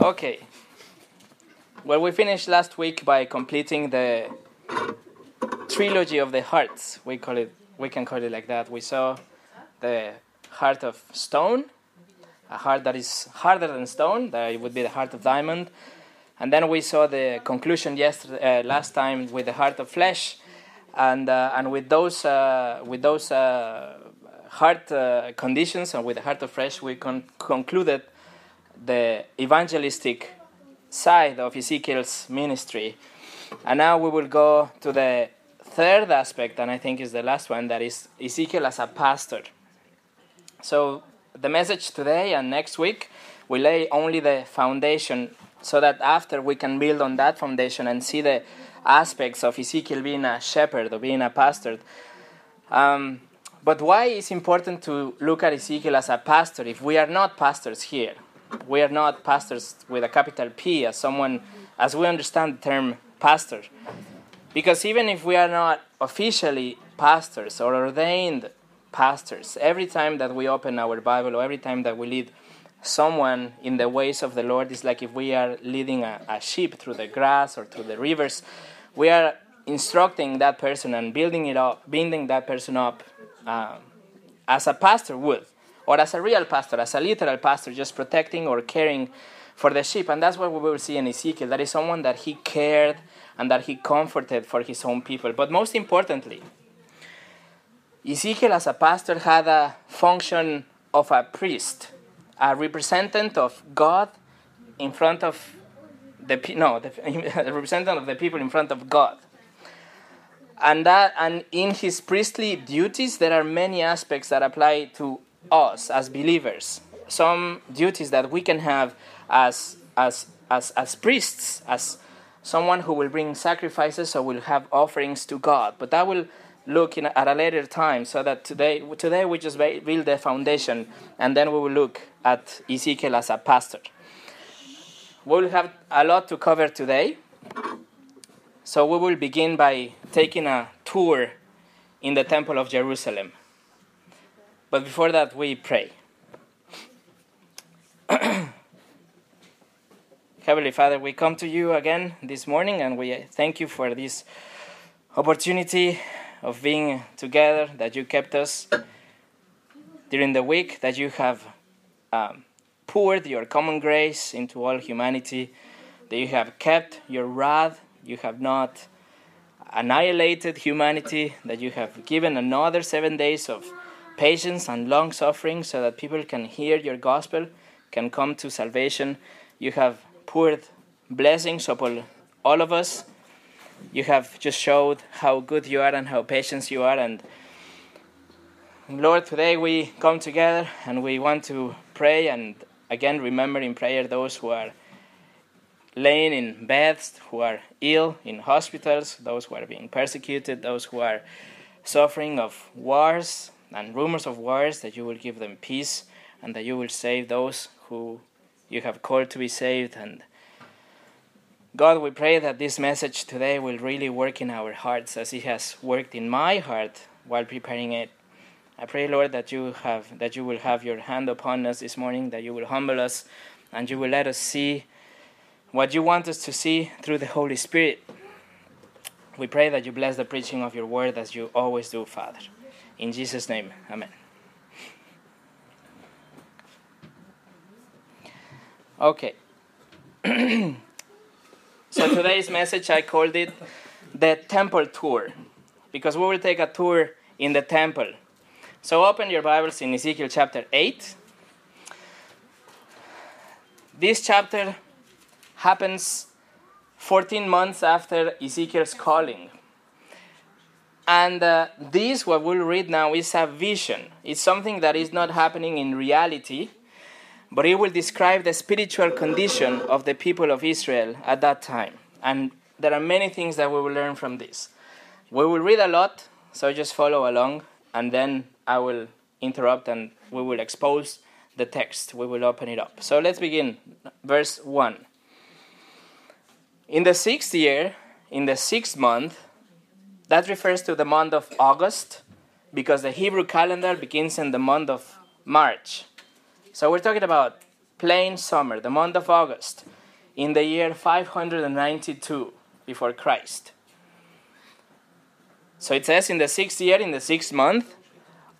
Okay. Well, we finished last week by completing the trilogy of the hearts. We call it. We can call it like that. We saw the heart of stone, a heart that is harder than stone. That would be the heart of diamond. And then we saw the conclusion yesterday, uh, last time with the heart of flesh, and uh, and with those uh, with those uh, heart uh, conditions and with the heart of flesh, we con- concluded the evangelistic side of Ezekiel's ministry. And now we will go to the third aspect, and I think is the last one, that is Ezekiel as a pastor. So the message today and next week we lay only the foundation so that after we can build on that foundation and see the aspects of Ezekiel being a shepherd or being a pastor. Um, but why is important to look at Ezekiel as a pastor if we are not pastors here? We are not pastors with a capital P as someone as we understand the term pastor. Because even if we are not officially pastors or ordained pastors, every time that we open our Bible or every time that we lead someone in the ways of the Lord, it's like if we are leading a, a sheep through the grass or through the rivers, we are instructing that person and building it up, building that person up um, as a pastor would, or as a real pastor, as a literal pastor, just protecting or caring for the sheep. And that's what we will see in Ezekiel. That is someone that he cared and that he comforted for his own people. But most importantly, Ezekiel as a pastor had a function of a priest, a representative of God in front of the no, the, representative of the people in front of God. And that and in his priestly duties there are many aspects that apply to us as believers. Some duties that we can have as as as, as priests, as someone who will bring sacrifices or will have offerings to God. But that will look in, at a later time so that today today we just build the foundation and then we will look at Ezekiel as a pastor. We'll have a lot to cover today. So we will begin by taking a tour in the Temple of Jerusalem. But before that, we pray. Heavenly Father, we come to you again this morning and we thank you for this opportunity of being together, that you kept us during the week, that you have um, poured your common grace into all humanity, that you have kept your wrath you have not annihilated humanity, that you have given another seven days of patience and long suffering so that people can hear your gospel, can come to salvation. You have poured blessings upon all of us. You have just showed how good you are and how patient you are. And Lord, today we come together and we want to pray and again remember in prayer those who are laying in beds, who are ill in hospitals, those who are being persecuted, those who are suffering of wars and rumors of wars, that you will give them peace and that you will save those who you have called to be saved. And God, we pray that this message today will really work in our hearts as it has worked in my heart while preparing it. I pray, Lord, that you have that you will have your hand upon us this morning, that you will humble us, and you will let us see what you want us to see through the Holy Spirit. We pray that you bless the preaching of your word as you always do, Father. In Jesus' name, Amen. Okay. so today's message, I called it the temple tour because we will take a tour in the temple. So open your Bibles in Ezekiel chapter 8. This chapter happens 14 months after Ezekiel's calling. And uh, this, what we'll read now, is a vision. It's something that is not happening in reality, but it will describe the spiritual condition of the people of Israel at that time. And there are many things that we will learn from this. We will read a lot, so just follow along, and then I will interrupt and we will expose the text. We will open it up. So let's begin. Verse 1. In the sixth year, in the sixth month, that refers to the month of August because the Hebrew calendar begins in the month of March. So we're talking about plain summer, the month of August, in the year 592 before Christ. So it says in the sixth year, in the sixth month,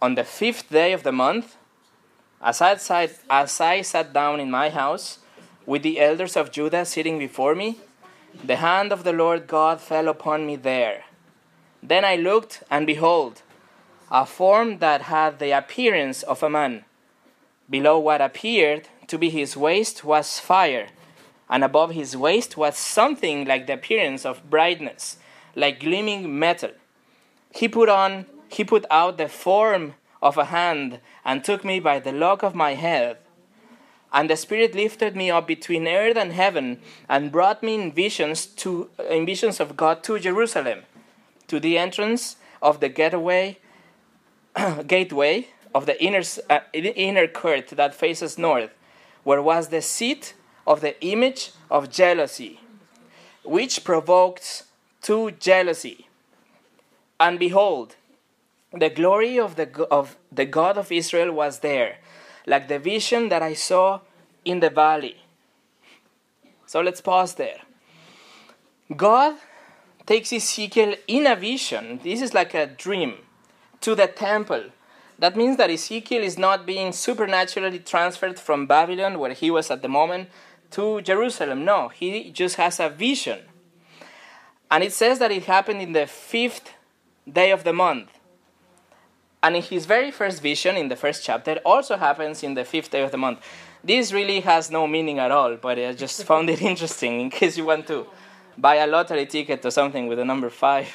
on the fifth day of the month, as I, sat, as I sat down in my house, with the elders of Judah sitting before me, the hand of the Lord God fell upon me there. Then I looked, and behold, a form that had the appearance of a man. Below what appeared to be his waist was fire, and above his waist was something like the appearance of brightness, like gleaming metal. He put on he put out the form of a hand and took me by the lock of my head. And the Spirit lifted me up between earth and heaven and brought me in visions to in visions of God to Jerusalem, to the entrance of the gateway, gateway of the inner, uh, inner court that faces north, where was the seat of the image of jealousy, which provokes to jealousy. And behold, the glory of the, of the God of Israel was there, like the vision that I saw in the valley. So let's pause there. God takes Ezekiel in a vision, this is like a dream, to the temple. That means that Ezekiel is not being supernaturally transferred from Babylon, where he was at the moment, to Jerusalem. No, he just has a vision. And it says that it happened in the fifth day of the month. And in his very first vision, in the first chapter, also happens in the fifth day of the month. This really has no meaning at all, but I just found it interesting in case you want to buy a lottery ticket or something with the number five.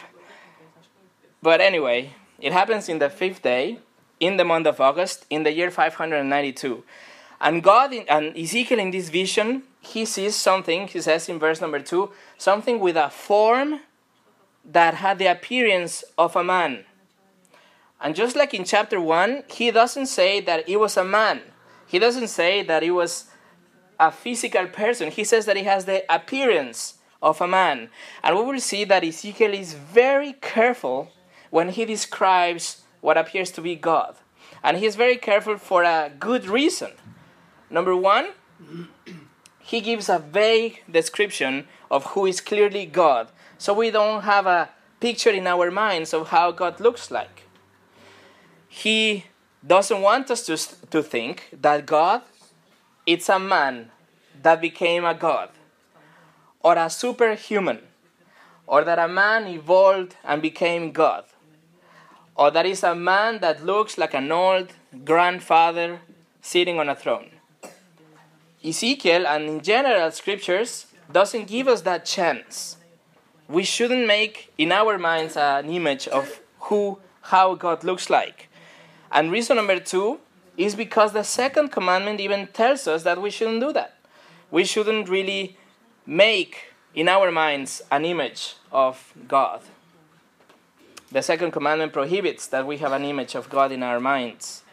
But anyway, it happens in the fifth day, in the month of August, in the year 592. And God in, and Ezekiel in this vision, he sees something, he says in verse number two, something with a form that had the appearance of a man. And just like in chapter 1, he doesn't say that it was a man. He doesn't say that it was a physical person. He says that he has the appearance of a man. And we will see that Ezekiel is very careful when he describes what appears to be God. And he is very careful for a good reason. Number one, he gives a vague description of who is clearly God. So we don't have a picture in our minds of how God looks like he doesn't want us to, to think that God it's a man that became a god or a superhuman or that a man evolved and became God or that is a man that looks like an old grandfather sitting on a throne. Ezekiel and in general scriptures doesn't give us that chance. We shouldn't make in our minds an image of who how God looks like. And reason number two is because the second commandment even tells us that we shouldn't do that. We shouldn't really make in our minds an image of God. The second commandment prohibits that we have an image of God in our minds.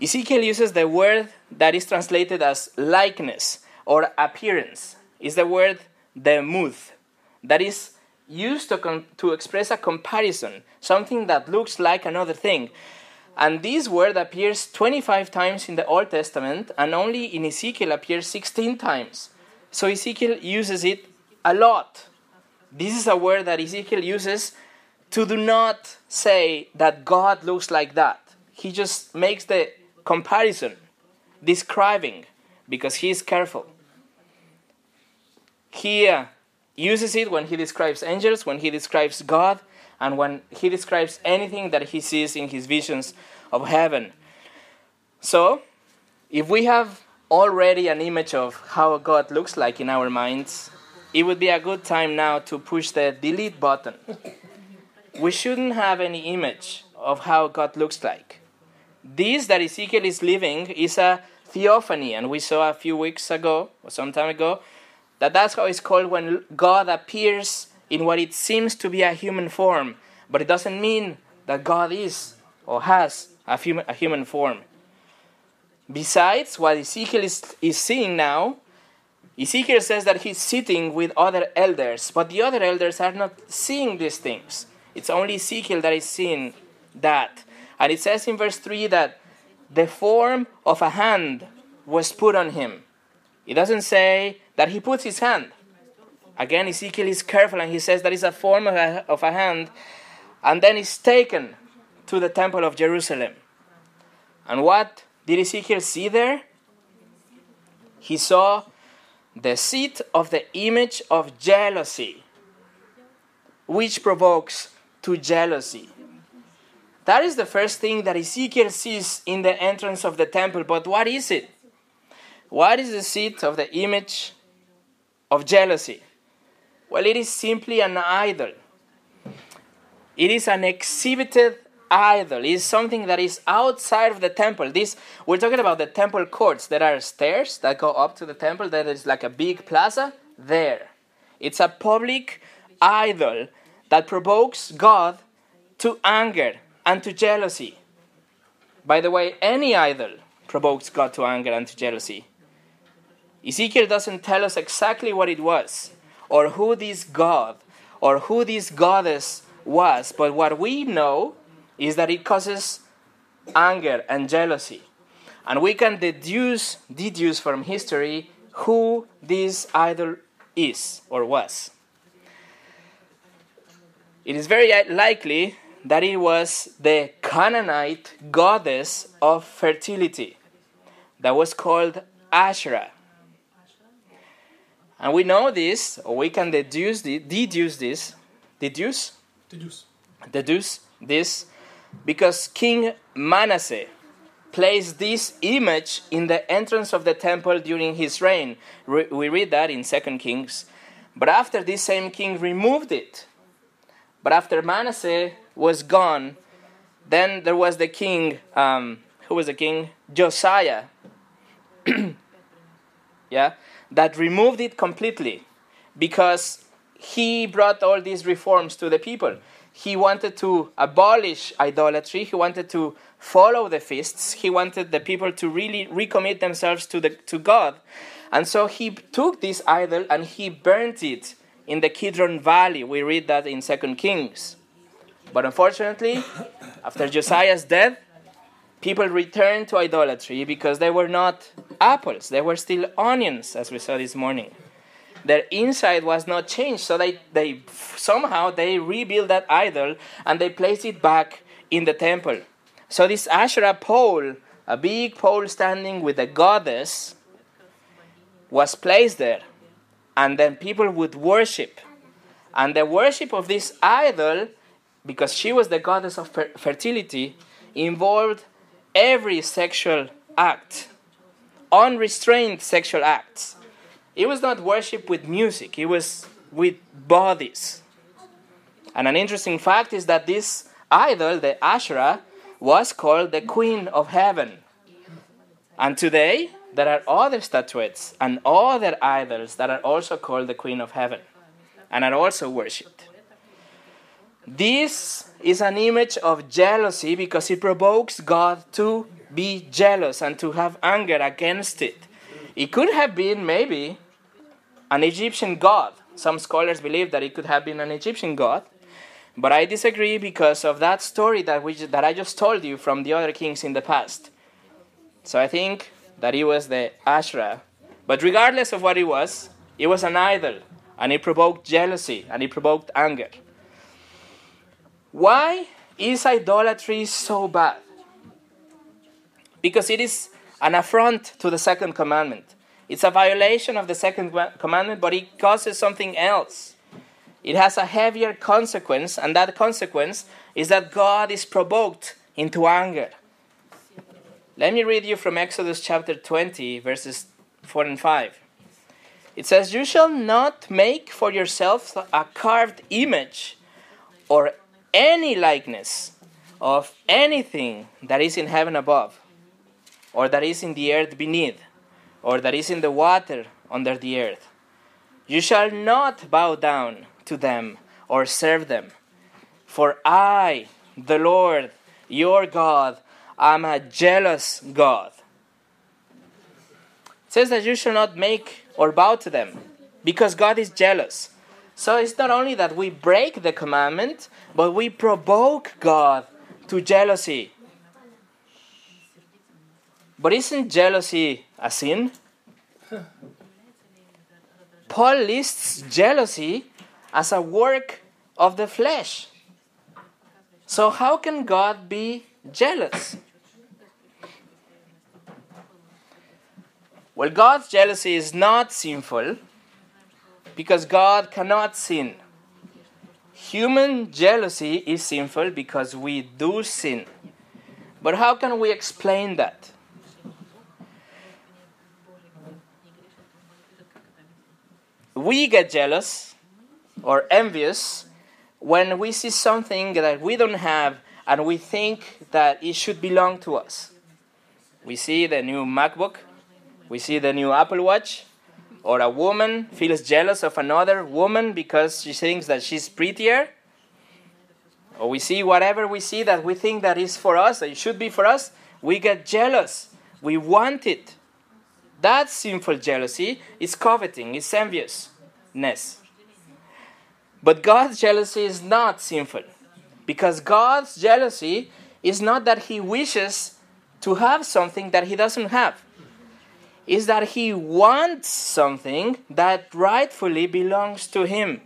Ezekiel uses the word that is translated as likeness or appearance. Is the word demuth that is used to, com- to express a comparison, something that looks like another thing. And this word appears 25 times in the Old Testament, and only in Ezekiel appears 16 times. So Ezekiel uses it a lot. This is a word that Ezekiel uses to do not say that God looks like that. He just makes the comparison, describing, because he is careful. He uh, uses it when he describes angels, when he describes God, and when he describes anything that he sees in his visions of heaven. So, if we have already an image of how God looks like in our minds, it would be a good time now to push the delete button. We shouldn't have any image of how God looks like. This that Ezekiel is living is a theophany, and we saw a few weeks ago, or some time ago, that that's how it's called when God appears in what it seems to be a human form, but it doesn't mean that God is or has a human, a human form. Besides, what Ezekiel is, is seeing now, Ezekiel says that he's sitting with other elders, but the other elders are not seeing these things. It's only Ezekiel that is seeing that. And it says in verse 3 that the form of a hand was put on him. It doesn't say that he puts his hand. Again, Ezekiel is careful and he says that is a form of a, of a hand, and then is taken to the temple of Jerusalem. And what did Ezekiel see there? He saw the seat of the image of jealousy, which provokes to jealousy. That is the first thing that Ezekiel sees in the entrance of the temple. But what is it? What is the seat of the image of jealousy? Well, it is simply an idol. It is an exhibited idol. It is something that is outside of the temple. This we're talking about the temple courts. There are stairs that go up to the temple. There is like a big plaza there. It's a public idol that provokes God to anger and to jealousy. By the way, any idol provokes God to anger and to jealousy. Ezekiel doesn't tell us exactly what it was, or who this God, or who this goddess was, but what we know is that it causes anger and jealousy. And we can deduce, deduce from history who this idol is or was. It is very likely that it was the Canaanite goddess of fertility that was called Asherah. And we know this, or we can deduce, the, deduce this, deduce? Deduce. Deduce this because King Manasseh placed this image in the entrance of the temple during his reign. Re- we read that in 2 Kings. But after this same king removed it, but after Manasseh was gone, then there was the king, um, who was the king? Josiah. yeah, that removed it completely because he brought all these reforms to the people. He wanted to abolish idolatry, he wanted to follow the feasts, he wanted the people to really recommit themselves to, the, to God. And so he took this idol and he burnt it in the Kidron Valley. We read that in 2 Kings. But unfortunately, after Josiah's death, people returned to idolatry because they were not apples, they were still onions, as we saw this morning. Their inside was not changed, so they, they somehow they rebuilt that idol and they placed it back in the temple. So this Asherah pole, a big pole standing with a goddess, was placed there, and then people would worship. And the worship of this idol, because she was the goddess of fertility, involved every sexual act, unrestrained sexual acts. It was not worship with music, it was with bodies. And an interesting fact is that this idol, the Asherah, was called the Queen of Heaven. And today, there are other statuettes and other idols that are also called the Queen of Heaven and are also worshipped. This is an image of jealousy because it provokes God to be jealous and to have anger against it. It could have been maybe an Egyptian god. Some scholars believe that it could have been an Egyptian god. But I disagree because of that story that, we, that I just told you from the other kings in the past. So I think that it was the Asherah. But regardless of what it was, it was an idol and it provoked jealousy and it provoked anger. Why is idolatry so bad? Because it is an affront to the second commandment. It's a violation of the second commandment, but it causes something else. It has a heavier consequence, and that consequence is that God is provoked into anger. Let me read you from Exodus chapter 20, verses 4 and 5. It says, You shall not make for yourself a carved image or any likeness of anything that is in heaven above, or that is in the earth beneath, or that is in the water under the earth. You shall not bow down to them or serve them. For I, the Lord, your God, am a jealous God. It says that you shall not make or bow to them because God is jealous. So it's not only that we break the commandment, but we provoke God to jealousy. But isn't jealousy a sin? Paul lists jealousy as a work of the flesh. So, how can God be jealous? Well, God's jealousy is not sinful because God cannot sin. Human jealousy is sinful because we do sin. But how can we explain that? We get jealous or envious when we see something that we don't have and we think that it should belong to us. We see the new MacBook, we see the new Apple Watch, or a woman feels jealous of another woman because she thinks that she's prettier. Or we see whatever we see that we think that is for us, it should be for us, we get jealous. We want it. That sinful jealousy is coveting, it's enviousness. But God's jealousy is not sinful. Because God's jealousy is not that He wishes to have something that He doesn't have, is that He wants something that rightfully belongs to Him.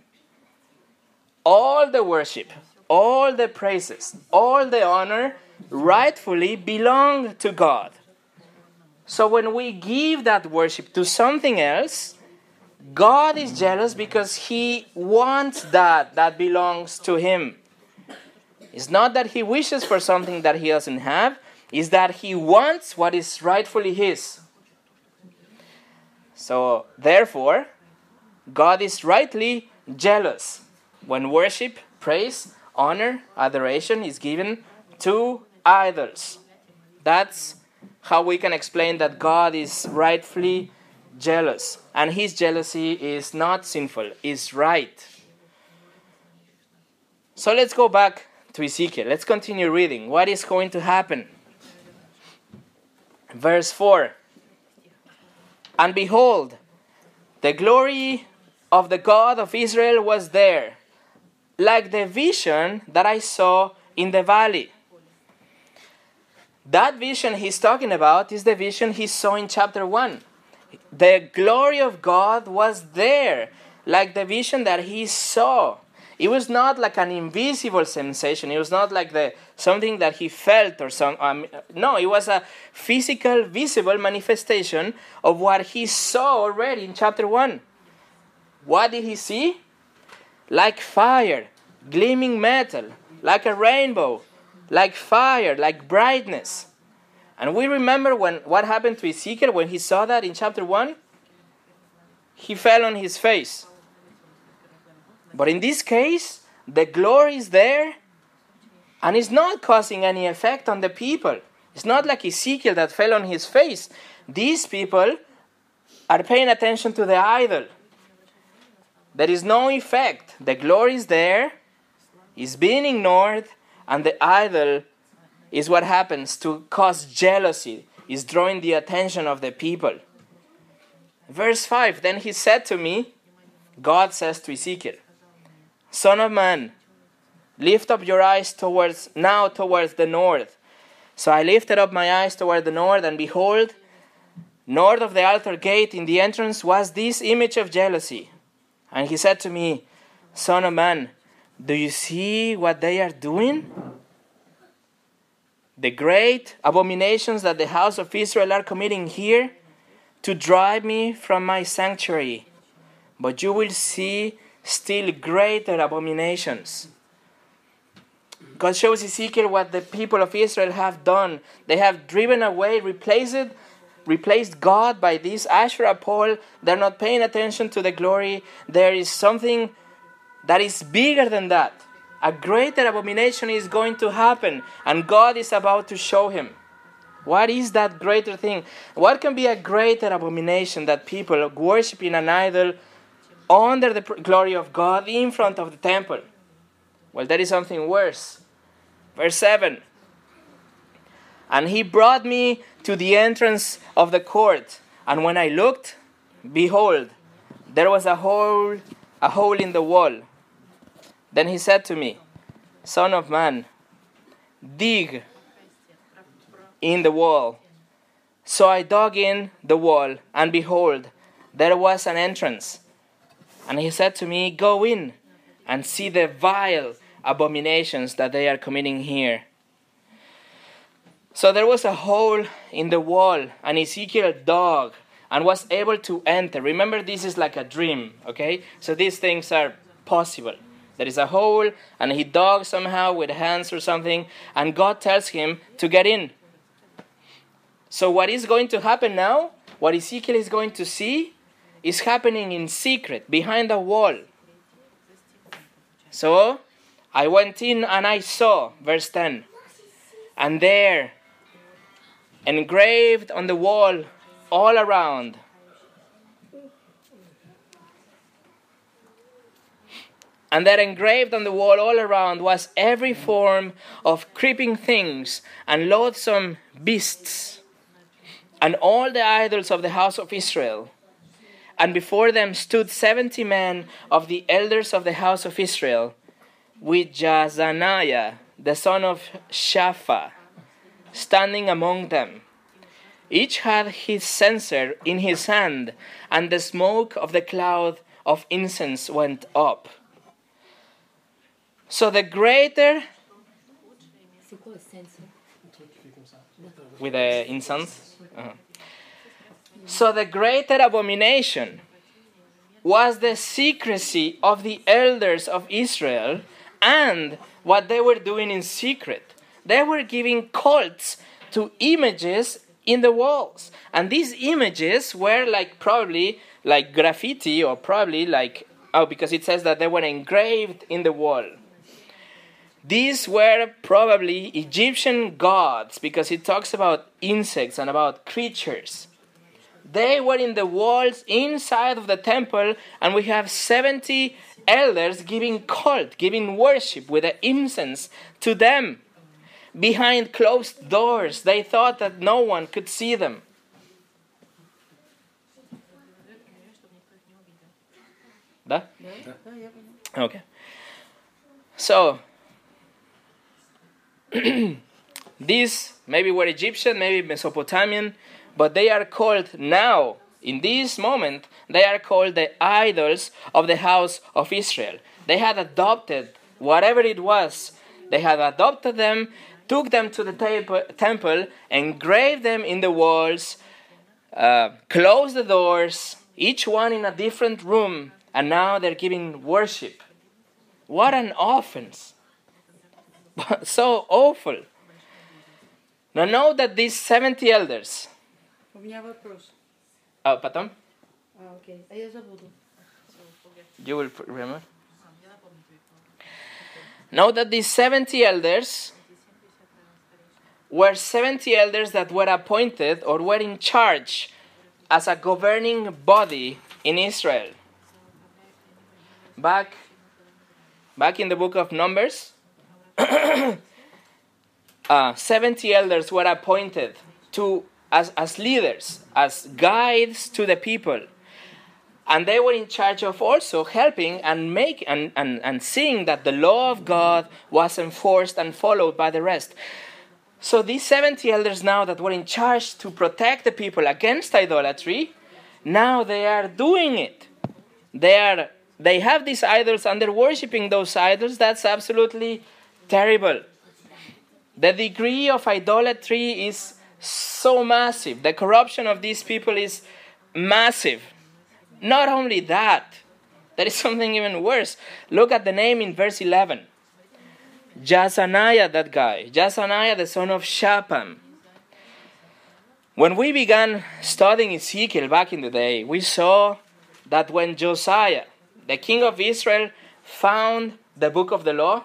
All the worship, all the praises, all the honor rightfully belong to God. So when we give that worship to something else, God is jealous because He wants that that belongs to Him. It's not that He wishes for something that He doesn't have, it's that He wants what is rightfully His. So, therefore, God is rightly jealous when worship, praise, honor, adoration is given to idols. That's how we can explain that God is rightfully jealous. And his jealousy is not sinful, is right. So let's go back to Ezekiel. Let's continue reading. What is going to happen? Verse 4 And behold, the glory of the God of Israel was there, like the vision that I saw in the valley. That vision he's talking about is the vision he saw in chapter 1. The glory of God was there, like the vision that he saw. It was not like an invisible sensation. It was not like the something that he felt or some. Um, no, it was a physical, visible manifestation of what he saw already in chapter one. What did he see? Like fire, gleaming metal, like a rainbow, like fire, like brightness. And we remember when what happened to Ezekiel when he saw that in chapter 1? He fell on his face. But in this case, the glory is there and it's not causing any effect on the people. It's not like Ezekiel that fell on his face. These people are paying attention to the idol. There is no effect. The glory is there, is being ignored, and the idol is what happens to cause jealousy, is drawing the attention of the people. Verse 5 Then he said to me, God says to Ezekiel, Son of man, lift up your eyes towards now towards the north. So I lifted up my eyes toward the north, and behold, north of the altar gate in the entrance was this image of jealousy. And he said to me, Son of man, do you see what they are doing? The great abominations that the house of Israel are committing here to drive me from my sanctuary. But you will see still greater abominations. God shows Ezekiel what the people of Israel have done. They have driven away, replaced replaced God by this Asherah pole. They're not paying attention to the glory. There is something that is bigger than that. A greater abomination is going to happen, and God is about to show him. What is that greater thing? What can be a greater abomination that people worshiping an idol under the glory of God in front of the temple? Well, there is something worse. Verse 7 And he brought me to the entrance of the court, and when I looked, behold, there was a hole, a hole in the wall. Then he said to me, Son of man, dig in the wall. So I dug in the wall, and behold, there was an entrance. And he said to me, Go in and see the vile abominations that they are committing here. So there was a hole in the wall, and Ezekiel dug and was able to enter. Remember, this is like a dream, okay? So these things are possible. There is a hole, and he dug somehow with hands or something, and God tells him to get in. So, what is going to happen now? What Ezekiel is going to see is happening in secret, behind a wall. So, I went in and I saw, verse 10, and there, engraved on the wall all around, And there engraved on the wall all around was every form of creeping things and loathsome beasts, and all the idols of the house of Israel. And before them stood seventy men of the elders of the house of Israel, with Jaazaniah, the son of Shaphan, standing among them. Each had his censer in his hand, and the smoke of the cloud of incense went up. So the greater with the incense. Uh-huh. So the greater abomination was the secrecy of the elders of Israel and what they were doing in secret. They were giving cults to images in the walls. And these images were like probably like graffiti or probably like oh because it says that they were engraved in the wall. These were probably Egyptian gods because it talks about insects and about creatures. They were in the walls inside of the temple, and we have 70 elders giving cult, giving worship with the incense to them. Behind closed doors, they thought that no one could see them. Da? Okay. So, These maybe were Egyptian, maybe Mesopotamian, but they are called now, in this moment, they are called the idols of the house of Israel. They had adopted whatever it was, they had adopted them, took them to the temple, engraved them in the walls, uh, closed the doors, each one in a different room, and now they're giving worship. What an offense! so awful. Now know that these 70 elders. Oh, pardon? Ah, okay. You will remember? Now that these 70 elders were 70 elders that were appointed or were in charge as a governing body in Israel. Back, back in the book of Numbers, uh, 70 elders were appointed to as, as leaders, as guides to the people. And they were in charge of also helping and make and, and, and seeing that the law of God was enforced and followed by the rest. So these 70 elders now that were in charge to protect the people against idolatry, now they are doing it. They are they have these idols and they're worshiping those idols. That's absolutely terrible. The degree of idolatry is so massive. The corruption of these people is massive. Not only that, there is something even worse. Look at the name in verse 11. Jaazaniah, that guy. Jaazaniah, the son of Shaphan. When we began studying Ezekiel back in the day, we saw that when Josiah, the king of Israel, found the book of the law,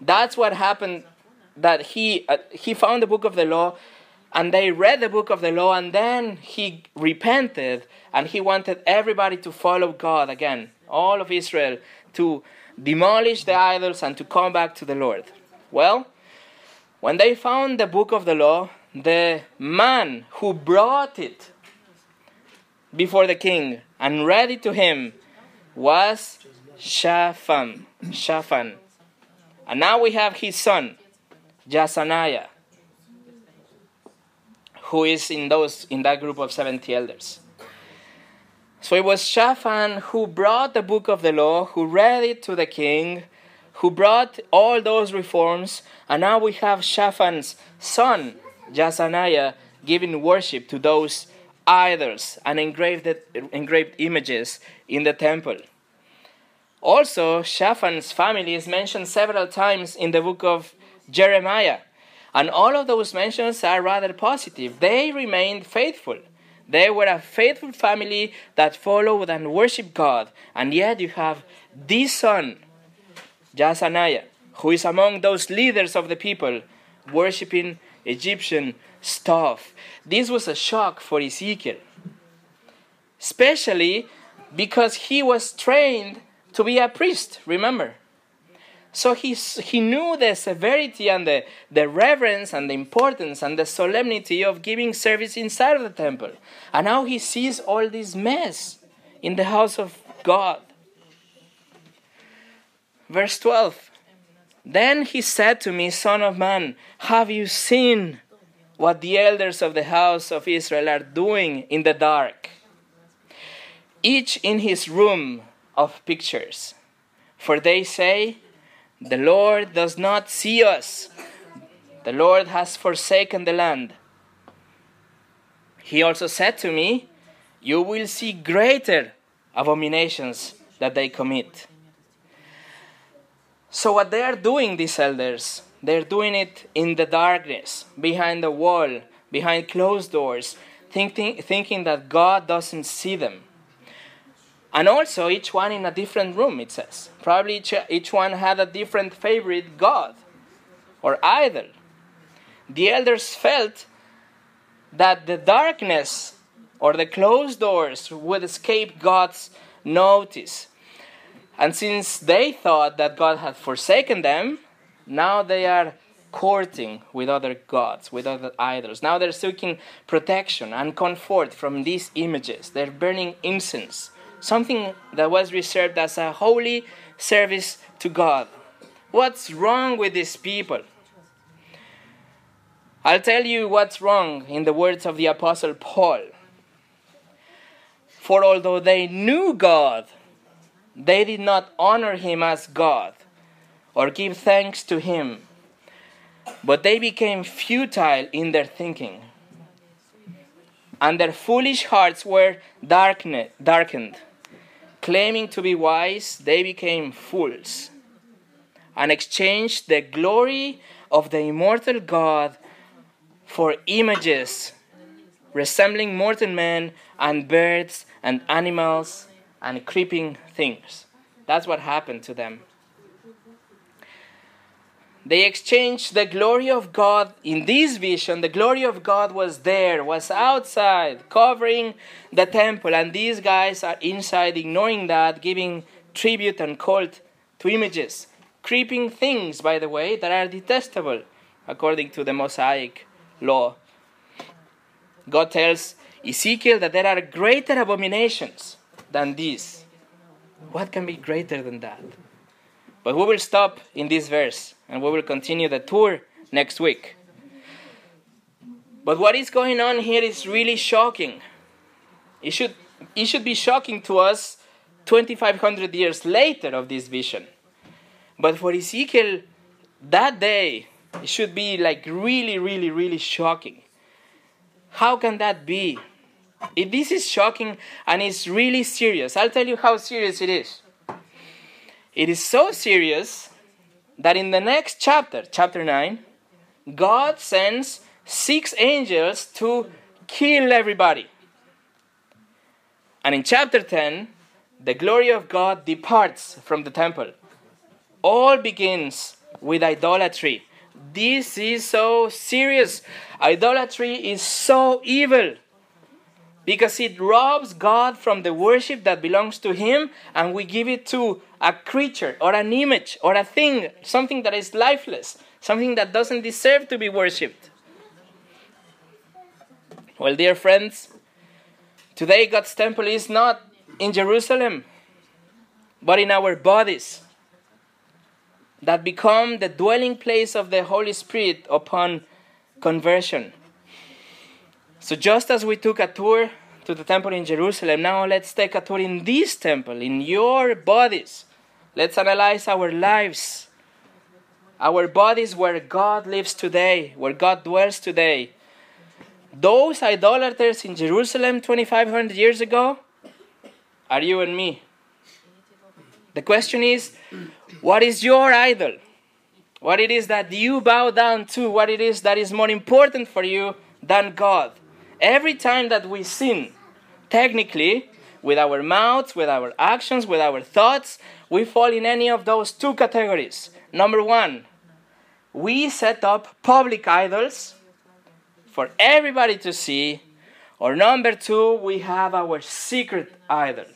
that's what happened that he uh, he found the book of the law and they read the book of the law and then he repented and he wanted everybody to follow God again all of Israel to demolish the idols and to come back to the Lord. Well when they found the book of the law the man who brought it before the king and read it to him was Shaphan Shaphan. And now we have his son, Jaazaniah, who is in those in that group of 70 elders. So it was Shaphan who brought the book of the law, who read it to the king, who brought all those reforms, and now we have Shaphan's son, Jaazaniah, giving worship to those idols and engraved, engraved images in the temple. Also, Shaphan's family is mentioned several times in the book of Jeremiah, and all of those mentions are rather positive. They remained faithful. They were a faithful family that followed and worshiped God. And yet you have this son, Jaazaniah, who is among those leaders of the people, worshiping Egyptian stuff. This was a shock for Ezekiel, especially because he was trained to be a priest, remember? So he, he knew the severity and the, the reverence and the importance and the solemnity of giving service inside of the temple. And now he sees all this mess in the house of God. Verse 12 Then he said to me, Son of man, have you seen what the elders of the house of Israel are doing in the dark? Each in his room of pictures. For they say, the Lord does not see us. The Lord has forsaken the land. He also said to me, You will see greater abominations that they commit. So, what they are doing, these elders, they're doing it in the darkness, behind the wall, behind closed doors, thinking, thinking that God doesn't see them. And also, each one in a different room, it says. Probably each, each one had a different favorite god or idol. The elders felt that the darkness or the closed doors would escape God's notice. And since they thought that God had forsaken them, now they are courting with other gods, with other idols. Now they're seeking protection and comfort from these images. They're burning incense something that was reserved as a holy service to God. What's wrong with these people? I'll tell you what's wrong in the words of the Apostle Paul. For although they knew God, they did not honor him as God or give thanks to him, but they became futile in their thinking, and their foolish hearts were darkened. Claiming to be wise, they became fools and exchanged the glory of the immortal God for images resembling mortal men and birds and animals and creeping things. That's what happened to them. They exchanged the glory of God in this vision. The glory of God was there, was outside, covering the temple, and these guys are inside, ignoring that, giving tribute and cult to images. Creeping things, by the way, that are detestable according to the Mosaic law. God tells Ezekiel that there are greater abominations than these. What can be greater than that? But we will stop in this verse and we will continue the tour next week. But what is going on here is really shocking. It should, it should be shocking to us 2500 years later of this vision. But for Ezekiel, that day, it should be like really, really, really shocking. How can that be? If this is shocking and it's really serious, I'll tell you how serious it is. It is so serious that in the next chapter, chapter 9, God sends six angels to kill everybody. And in chapter 10, the glory of God departs from the temple. All begins with idolatry. This is so serious. Idolatry is so evil because it robs God from the worship that belongs to Him and we give it to a creature or an image or a thing, something that is lifeless, something that doesn't deserve to be worshipped. Well, dear friends, today God's temple is not in Jerusalem, but in our bodies that become the dwelling place of the Holy Spirit upon conversion. So, just as we took a tour to the temple in Jerusalem, now let's take a tour in this temple, in your bodies. Let's analyze our lives, our bodies where God lives today, where God dwells today. Those idolaters in Jerusalem 2,500 years ago are you and me. The question is, what is your idol? What it is that you bow down to? What it is that is more important for you than God? Every time that we sin, technically, with our mouths, with our actions, with our thoughts, we fall in any of those two categories. Number one, we set up public idols for everybody to see. Or number two, we have our secret idol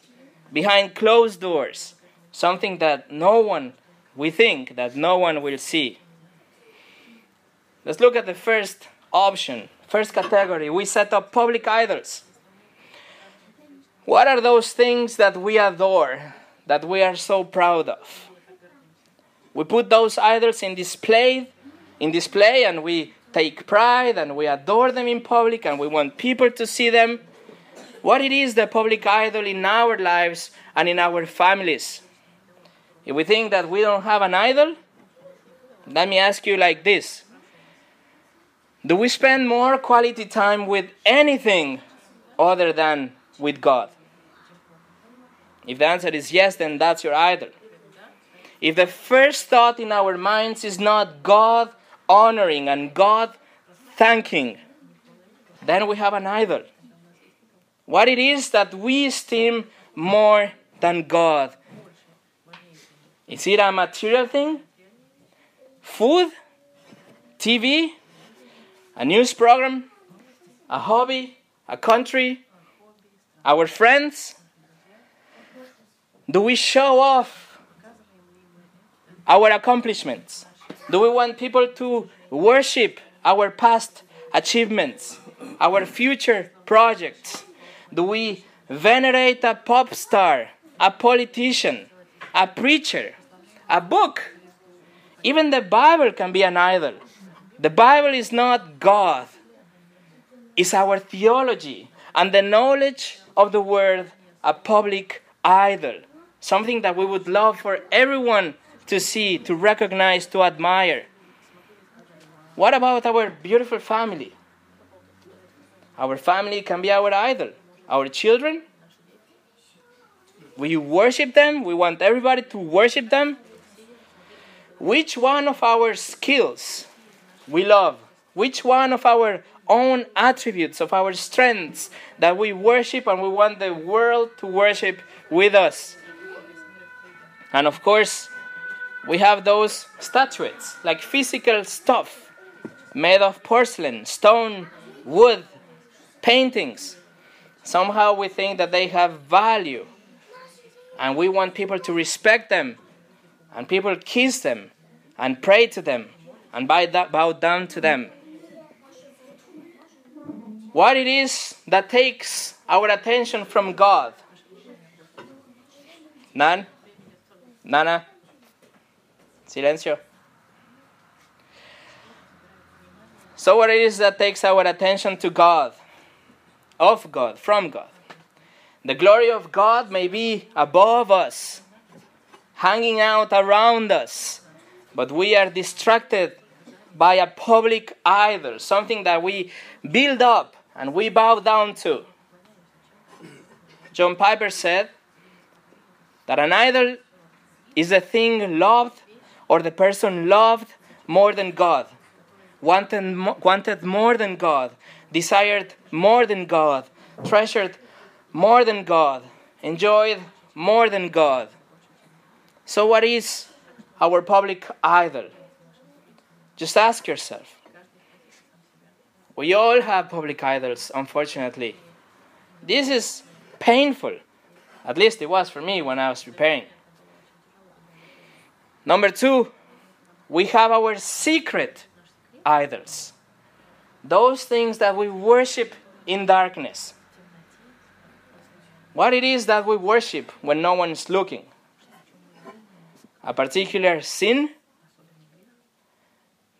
behind closed doors, something that no one, we think, that no one will see. Let's look at the first option, first category. We set up public idols. What are those things that we adore, that we are so proud of? We put those idols in display, in display, and we take pride and we adore them in public, and we want people to see them. What it is the public idol in our lives and in our families? If we think that we don't have an idol, let me ask you like this Do we spend more quality time with anything other than with God? If the answer is yes, then that's your idol. If the first thought in our minds is not God honoring and God thanking, then we have an idol. What it is that we esteem more than God. Is it a material thing? Food? TV? A news program? A hobby? A country? Our friends? Do we show off our accomplishments? Do we want people to worship our past achievements, our future projects? Do we venerate a pop star, a politician, a preacher, a book? Even the Bible can be an idol. The Bible is not God, it's our theology and the knowledge of the Word, a public idol something that we would love for everyone to see, to recognize, to admire. What about our beautiful family? Our family can be our idol. Our children, we worship them, we want everybody to worship them. Which one of our skills we love? Which one of our own attributes, of our strengths that we worship and we want the world to worship with us? And of course, we have those statuettes, like physical stuff made of porcelain, stone, wood, paintings. Somehow we think that they have value. And we want people to respect them. And people kiss them and pray to them and bow down to them. What it is that takes our attention from God? None? Nana. Silencio. So, what it is that takes our attention to God, of God, from God? The glory of God may be above us, hanging out around us, but we are distracted by a public idol, something that we build up and we bow down to. John Piper said that an idol is the thing loved or the person loved more than God, wanted, wanted more than God, desired more than God, treasured more than God, enjoyed more than God. So, what is our public idol? Just ask yourself. We all have public idols, unfortunately. This is painful. At least it was for me when I was preparing. Number two, we have our secret idols. Those things that we worship in darkness. What it is that we worship when no one is looking? A particular sin?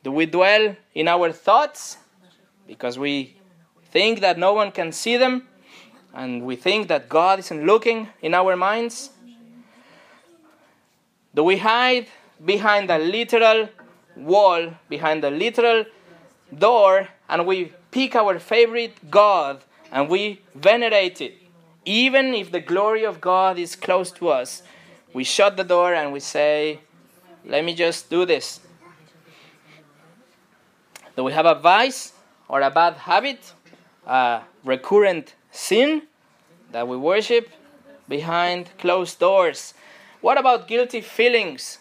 Do we dwell in our thoughts because we think that no one can see them, and we think that God isn't looking in our minds? Do we hide behind a literal wall, behind a literal door, and we pick our favorite God and we venerate it? Even if the glory of God is close to us, we shut the door and we say, Let me just do this. Do we have a vice or a bad habit, a recurrent sin that we worship behind closed doors? What about guilty feelings?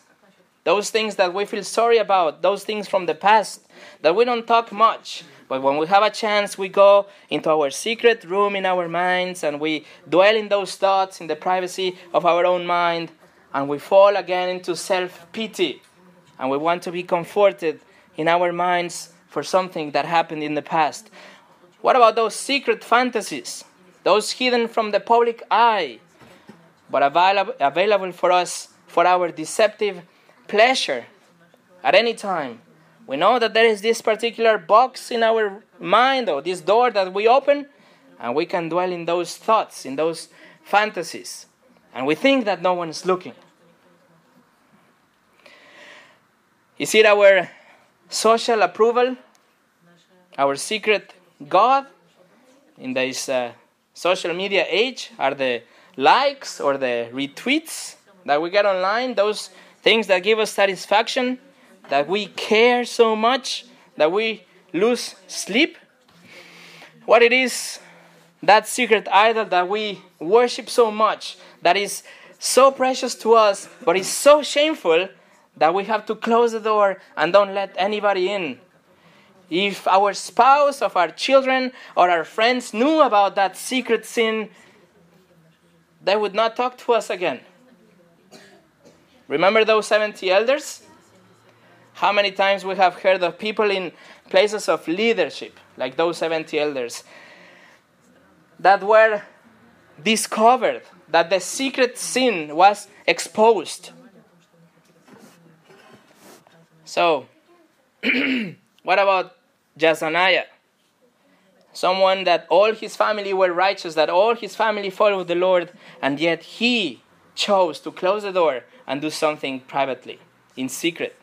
Those things that we feel sorry about, those things from the past that we don't talk much. But when we have a chance, we go into our secret room in our minds and we dwell in those thoughts in the privacy of our own mind and we fall again into self pity and we want to be comforted in our minds for something that happened in the past. What about those secret fantasies, those hidden from the public eye, but available, available for us for our deceptive pleasure at any time? We know that there is this particular box in our mind or this door that we open, and we can dwell in those thoughts, in those fantasies, and we think that no one is looking. Is it our social approval, our secret God in this uh, social media age? Are the likes or the retweets that we get online those things that give us satisfaction? that we care so much that we lose sleep? What it is, that secret idol that we worship so much, that is so precious to us, but is so shameful that we have to close the door and don't let anybody in. If our spouse, of our children, or our friends knew about that secret sin, they would not talk to us again. Remember those 70 elders? How many times we have heard of people in places of leadership, like those 70 elders, that were discovered, that the secret sin was exposed. So, what about Jaazaniah? Someone that all his family were righteous, that all his family followed the Lord, and yet he chose to close the door and do something privately, in secret.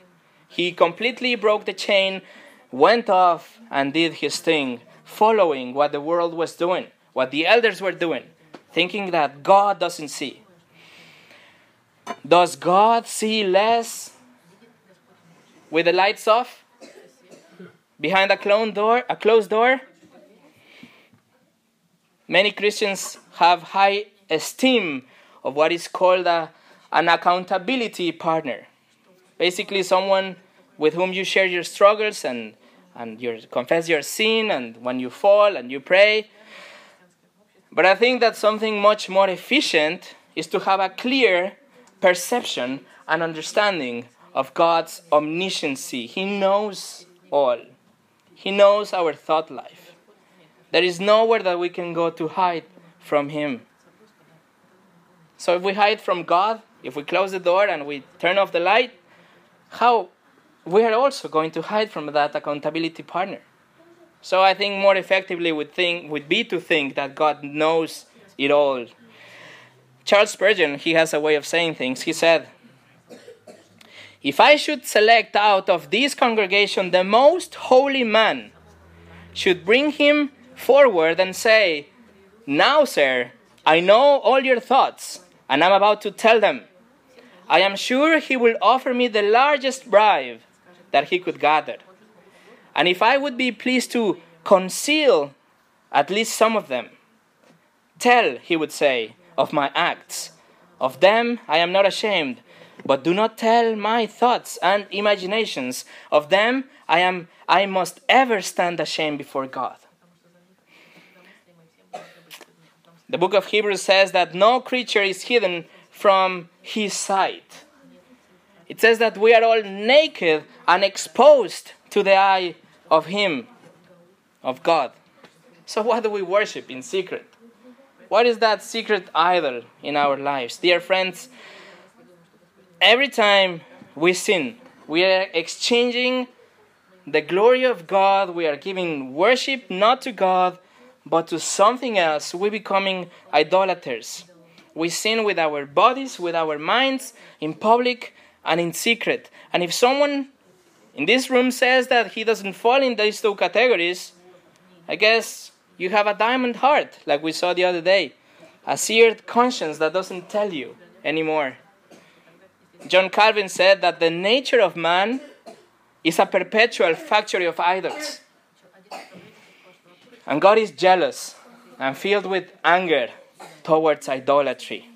He completely broke the chain, went off, and did his thing, following what the world was doing, what the elders were doing, thinking that God doesn't see. Does God see less with the lights off? Behind a closed door, a closed door? Many Christians have high esteem of what is called a, an accountability partner. Basically, someone with whom you share your struggles and, and you confess your sin and when you fall and you pray. But I think that something much more efficient is to have a clear perception and understanding of God's omnisciency. He knows all, He knows our thought life. There is nowhere that we can go to hide from Him. So if we hide from God, if we close the door and we turn off the light, how we are also going to hide from that accountability partner. So I think more effectively would think would be to think that God knows it all. Charles Spurgeon, he has a way of saying things. He said, If I should select out of this congregation the most holy man, should bring him forward and say, Now, sir, I know all your thoughts, and I'm about to tell them. I am sure he will offer me the largest bribe that he could gather. And if I would be pleased to conceal at least some of them, tell, he would say, of my acts. Of them I am not ashamed, but do not tell my thoughts and imaginations. Of them I am I must ever stand ashamed before God. The book of Hebrews says that no creature is hidden from his sight. It says that we are all naked and exposed to the eye of Him, of God. So, what do we worship in secret? What is that secret idol in our lives? Dear friends, every time we sin, we are exchanging the glory of God, we are giving worship not to God, but to something else, We're becoming idolaters. We sin with our bodies, with our minds, in public and in secret. And if someone in this room says that he doesn't fall in these two categories, I guess you have a diamond heart, like we saw the other day, a seared conscience that doesn't tell you anymore. John Calvin said that the nature of man is a perpetual factory of idols. And God is jealous and filled with anger towards idolatry.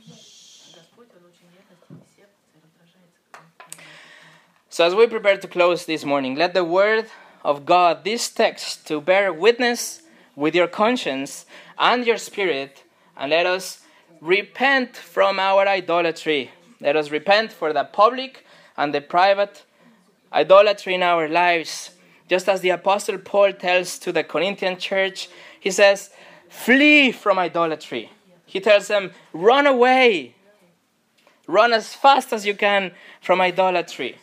So, as we prepare to close this morning, let the word of God, this text, to bear witness with your conscience and your spirit, and let us repent from our idolatry. Let us repent for the public and the private idolatry in our lives. Just as the Apostle Paul tells to the Corinthian church, he says, Flee from idolatry. He tells them, Run away. Run as fast as you can from idolatry.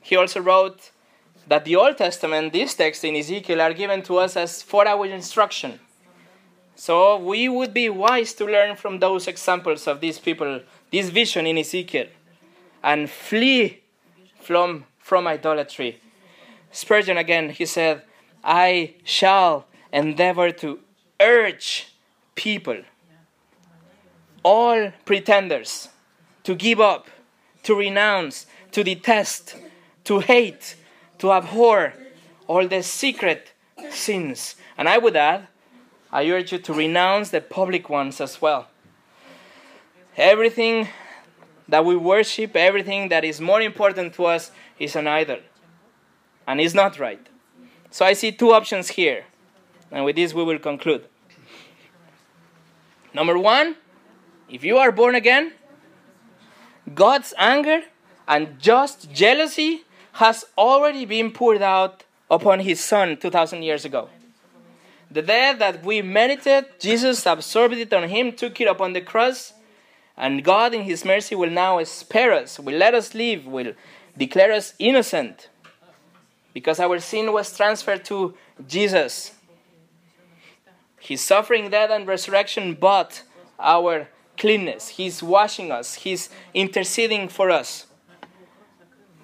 He also wrote that the Old Testament, these texts in Ezekiel, are given to us as for our instruction. So we would be wise to learn from those examples of these people, this vision in Ezekiel, and flee from, from idolatry. Spurgeon again, he said, I shall endeavor to urge people, all pretenders, to give up, to renounce, to detest, to hate, to abhor all the secret sins. And I would add, I urge you to renounce the public ones as well. Everything that we worship, everything that is more important to us, is an idol. And it's not right. So I see two options here. And with this, we will conclude. Number one, if you are born again, God's anger and just jealousy has already been poured out upon his son 2,000 years ago. The death that we merited, Jesus absorbed it on him, took it upon the cross, and God, in his mercy, will now spare us, will let us live, will declare us innocent, because our sin was transferred to Jesus. His suffering, death, and resurrection bought our cleanness. He's washing us, He's interceding for us.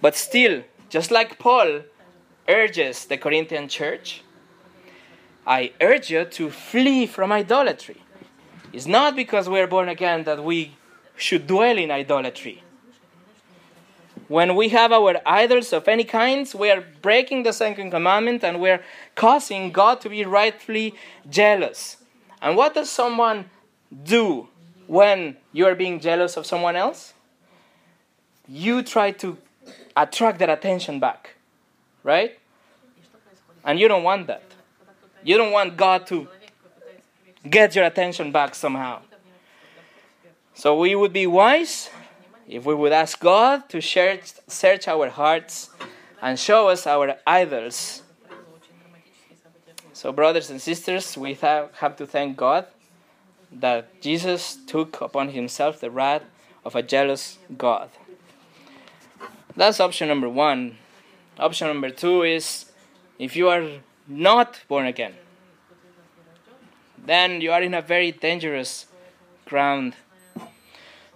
But still, just like Paul urges the Corinthian church, I urge you to flee from idolatry. It's not because we are born again that we should dwell in idolatry. When we have our idols of any kinds, we are breaking the second commandment and we are causing God to be rightfully jealous. And what does someone do when you are being jealous of someone else? You try to attract their attention back, right? And you don't want that. You don't want God to get your attention back somehow. So we would be wise if we would ask God to search, search our hearts and show us our idols. So, brothers and sisters, we have to thank God that Jesus took upon himself the wrath of a jealous God. That's option number one. Option number two is if you are not born again, then you are in a very dangerous ground.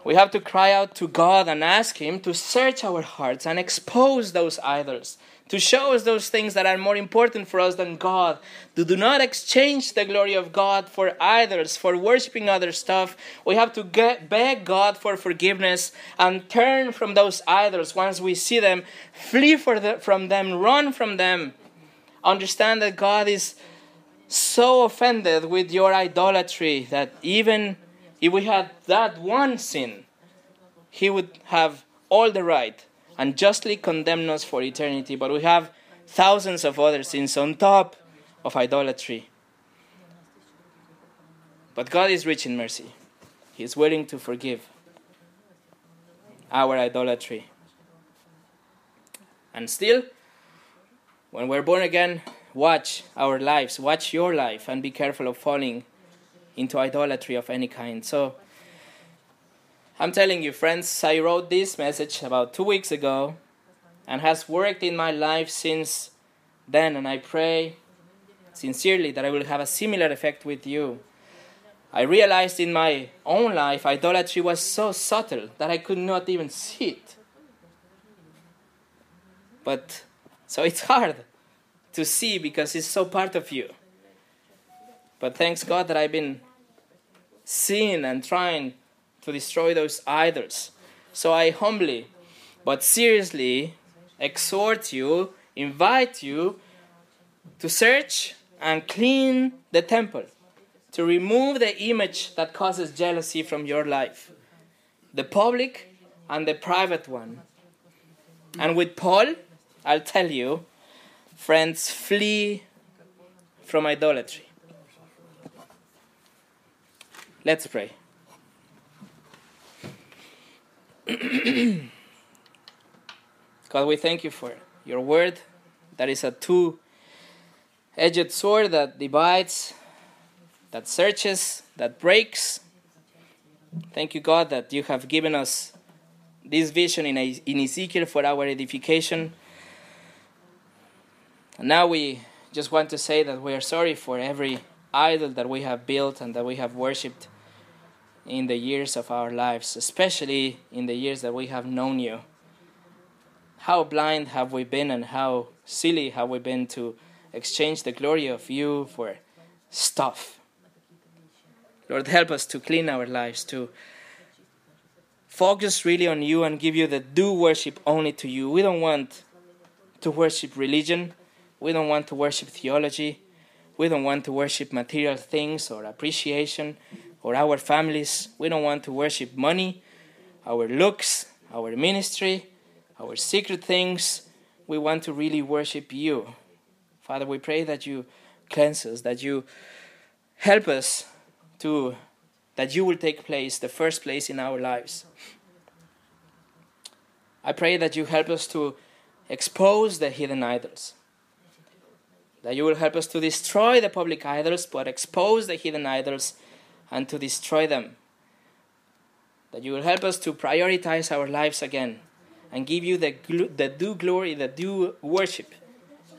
We have to cry out to God and ask Him to search our hearts and expose those idols, to show us those things that are more important for us than God, to do not exchange the glory of God for idols, for worshiping other stuff. We have to get, beg God for forgiveness and turn from those idols once we see them, flee the, from them, run from them. Understand that God is so offended with your idolatry that even if we had that one sin, He would have all the right and justly condemn us for eternity. But we have thousands of other sins on top of idolatry. But God is rich in mercy. He is willing to forgive our idolatry. And still, when we're born again, watch our lives, watch your life, and be careful of falling into idolatry of any kind. So, I'm telling you, friends, I wrote this message about two weeks ago and has worked in my life since then. And I pray sincerely that I will have a similar effect with you. I realized in my own life idolatry was so subtle that I could not even see it. But so it's hard to see because it's so part of you. But thanks God that I've been seeing and trying to destroy those idols. So I humbly but seriously exhort you, invite you to search and clean the temple, to remove the image that causes jealousy from your life, the public and the private one. And with Paul, I'll tell you, friends, flee from idolatry. Let's pray. God, we thank you for your word that is a two edged sword that divides, that searches, that breaks. Thank you, God, that you have given us this vision in, in Ezekiel for our edification. And now we just want to say that we are sorry for every idol that we have built and that we have worshipped in the years of our lives, especially in the years that we have known you. How blind have we been and how silly have we been to exchange the glory of you for stuff. Lord, help us to clean our lives, to focus really on you and give you the due worship only to you. We don't want to worship religion. We don't want to worship theology. We don't want to worship material things or appreciation or our families. We don't want to worship money, our looks, our ministry, our secret things. We want to really worship you. Father, we pray that you cleanse us, that you help us to, that you will take place, the first place in our lives. I pray that you help us to expose the hidden idols. That you will help us to destroy the public idols, but expose the hidden idols and to destroy them. That you will help us to prioritize our lives again and give you the, the due glory, the due worship,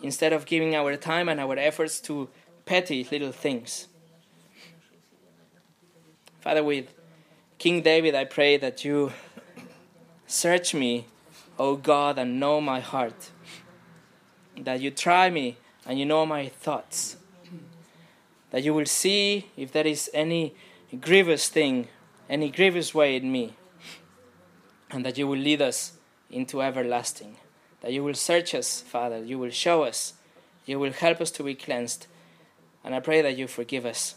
instead of giving our time and our efforts to petty little things. Father, with King David, I pray that you search me, O God, and know my heart. That you try me and you know my thoughts that you will see if there is any grievous thing, any grievous way in me, and that you will lead us into everlasting. That you will search us, Father, you will show us, you will help us to be cleansed. And I pray that you forgive us.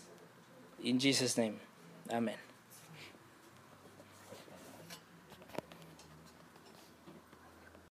In Jesus' name, Amen.